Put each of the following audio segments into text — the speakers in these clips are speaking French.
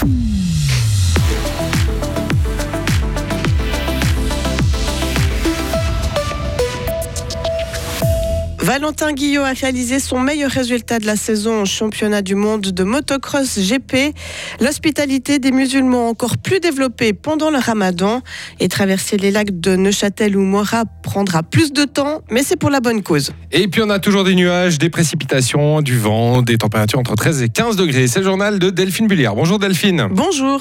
Mm-hmm. Valentin Guillot a réalisé son meilleur résultat de la saison au championnat du monde de motocross GP. L'hospitalité des musulmans encore plus développée pendant le ramadan et traverser les lacs de Neuchâtel ou Mora prendra plus de temps, mais c'est pour la bonne cause. Et puis on a toujours des nuages, des précipitations, du vent, des températures entre 13 et 15 degrés. C'est le journal de Delphine Bulliard. Bonjour Delphine. Bonjour.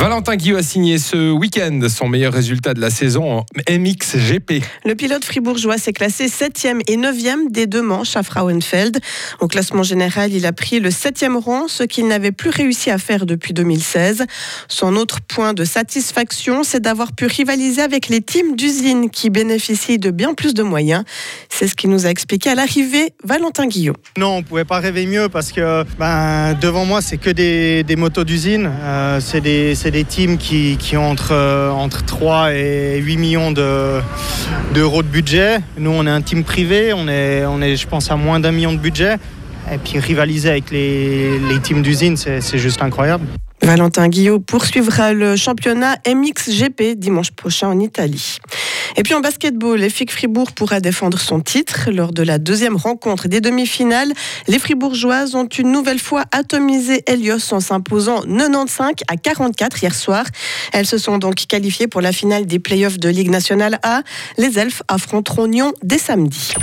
Valentin Guillot a signé ce week-end son meilleur résultat de la saison en MXGP. Le pilote fribourgeois s'est classé 7e et 9e des deux manches à Frauenfeld. Au classement général, il a pris le 7e rang, ce qu'il n'avait plus réussi à faire depuis 2016. Son autre point de satisfaction, c'est d'avoir pu rivaliser avec les teams d'usine qui bénéficient de bien plus de moyens. C'est ce qu'il nous a expliqué à l'arrivée Valentin Guillot. Non, on ne pouvait pas rêver mieux parce que ben, devant moi, c'est que des, motos d'usine. Euh, c'est des des teams qui, ont entre, euh, entre 3 et 8 millions d'euros de, budget. Nous, on est un team privé, on est, je pense, à moins d'un million de budget. Et puis rivaliser avec les teams d'usine, c'est juste incroyable. Valentin Guillot poursuivra le championnat MXGP dimanche prochain en Italie. Et puis en basketball, FIC Fribourg pourra défendre son titre. Lors de la deuxième rencontre des demi-finales, les Fribourgeoises ont une nouvelle fois atomisé Helios en s'imposant 95 à 44 hier soir. Elles se sont donc qualifiées pour la finale des playoffs de Ligue nationale A. Les Elfes affronteront Nyon dès samedi.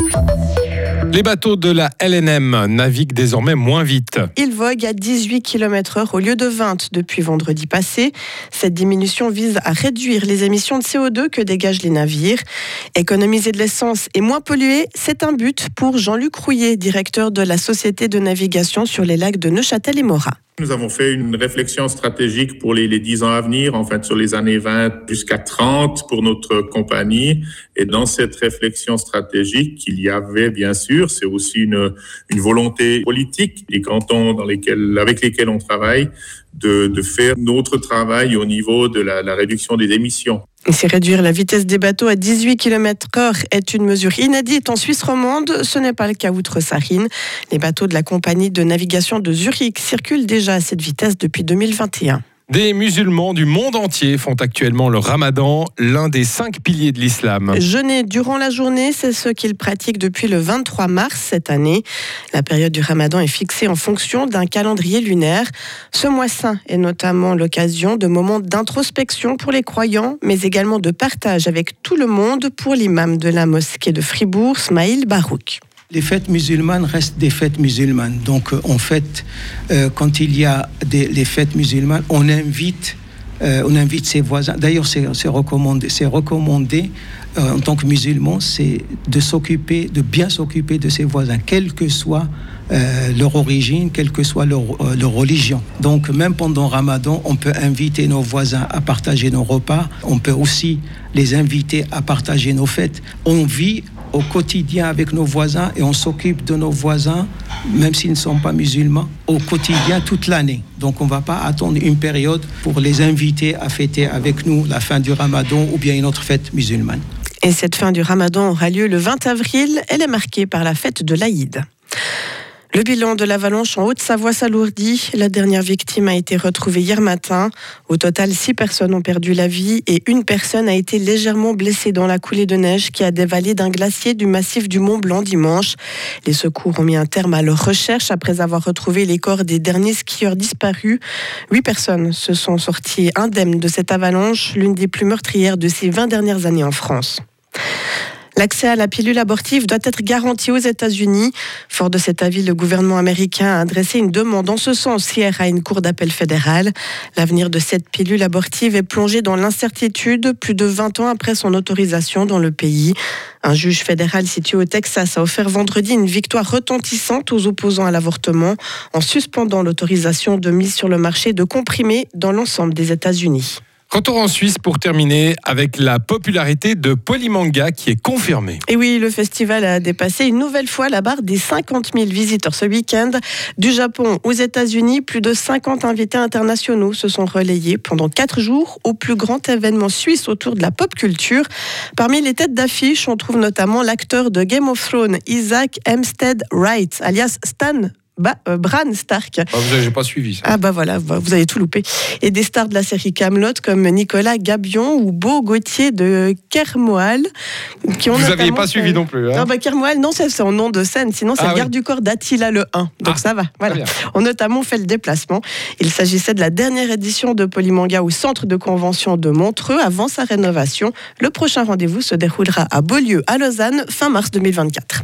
Les bateaux de la LNM naviguent désormais moins vite. Ils voguent à 18 km/h au lieu de 20 depuis vendredi passé. Cette diminution vise à réduire les émissions de CO2 que dégagent les navires. Économiser de l'essence et moins polluer, c'est un but pour Jean-Luc Rouillet, directeur de la Société de navigation sur les lacs de Neuchâtel et Morat. Nous avons fait une réflexion stratégique pour les, les 10 ans à venir, en fait sur les années 20 jusqu'à 30 pour notre compagnie. Et dans cette réflexion stratégique, il y avait bien sûr, c'est aussi une, une volonté politique des cantons dans lesquels, avec lesquels on travaille, de, de faire notre travail au niveau de la, la réduction des émissions. C'est réduire la vitesse des bateaux à 18 km/h est une mesure inédite en Suisse romande. Ce n'est pas le cas outre-Sarine. Les bateaux de la compagnie de navigation de Zurich circulent déjà à cette vitesse depuis 2021. Des musulmans du monde entier font actuellement le ramadan, l'un des cinq piliers de l'islam. Jeûner durant la journée, c'est ce qu'ils pratiquent depuis le 23 mars cette année. La période du ramadan est fixée en fonction d'un calendrier lunaire. Ce mois saint est notamment l'occasion de moments d'introspection pour les croyants, mais également de partage avec tout le monde pour l'imam de la mosquée de Fribourg, Smaïl Barouk. Les fêtes musulmanes restent des fêtes musulmanes. Donc, euh, en fait, euh, quand il y a des, les fêtes musulmanes, on invite, euh, ses voisins. D'ailleurs, c'est recommandé, c'est recommandé en tant que musulman, c'est de s'occuper, de bien s'occuper de ses voisins, quelle que soit leur origine, quelle que soit leur, leur, religion. Donc, même pendant Ramadan, on peut inviter nos voisins à partager nos repas. On peut aussi les inviter à partager nos fêtes. On vit au quotidien avec nos voisins et on s'occupe de nos voisins, même s'ils ne sont pas musulmans, au quotidien toute l'année. Donc on ne va pas attendre une période pour les inviter à fêter avec nous la fin du ramadan ou bien une autre fête musulmane. Et cette fin du ramadan aura lieu le 20 avril. Elle est marquée par la fête de l'Aïd. Le bilan de l'avalanche en Haute-Savoie s'alourdit. La dernière victime a été retrouvée hier matin. Au total, six personnes ont perdu la vie et une personne a été légèrement blessée dans la coulée de neige qui a dévalé d'un glacier du massif du Mont Blanc dimanche. Les secours ont mis un terme à leur recherche après avoir retrouvé les corps des derniers skieurs disparus. Huit personnes se sont sorties indemnes de cette avalanche, l'une des plus meurtrières de ces 20 dernières années en France. L'accès à la pilule abortive doit être garanti aux États-Unis. Fort de cet avis, le gouvernement américain a adressé une demande en ce sens hier à une cour d'appel fédérale. L'avenir de cette pilule abortive est plongé dans l'incertitude plus de 20 ans après son autorisation dans le pays. Un juge fédéral situé au Texas a offert vendredi une victoire retentissante aux opposants à l'avortement en suspendant l'autorisation de mise sur le marché de comprimés dans l'ensemble des États-Unis. Retour en Suisse pour terminer avec la popularité de Polymanga qui est confirmée. Et oui, le festival a dépassé une nouvelle fois la barre des 50 000 visiteurs ce week-end. Du Japon aux États-Unis, plus de 50 invités internationaux se sont relayés pendant 4 jours au plus grand événement suisse autour de la pop culture. Parmi les têtes d'affiche, on trouve notamment l'acteur de Game of Thrones, Isaac Hempstead Wright, alias Stan Ba- euh, Bran Stark. Ah, vous j'ai pas suivi ça. Ah bah voilà, bah, vous avez tout loupé. Et des stars de la série Camelot comme Nicolas Gabion ou Beau Gauthier de Kermoal. Qui ont Vous n'aviez pas suivi non plus. hein bah Kermoal, non, c'est son nom de scène. Sinon, c'est Ah le oui. garde du corps d'Attila le 1. Donc Ah, ça va. Voilà. Ont notamment fait le déplacement. Il s'agissait de la dernière édition de Polymanga au centre de convention de Montreux avant sa rénovation. Le prochain rendez-vous se déroulera à Beaulieu, à Lausanne, fin mars 2024.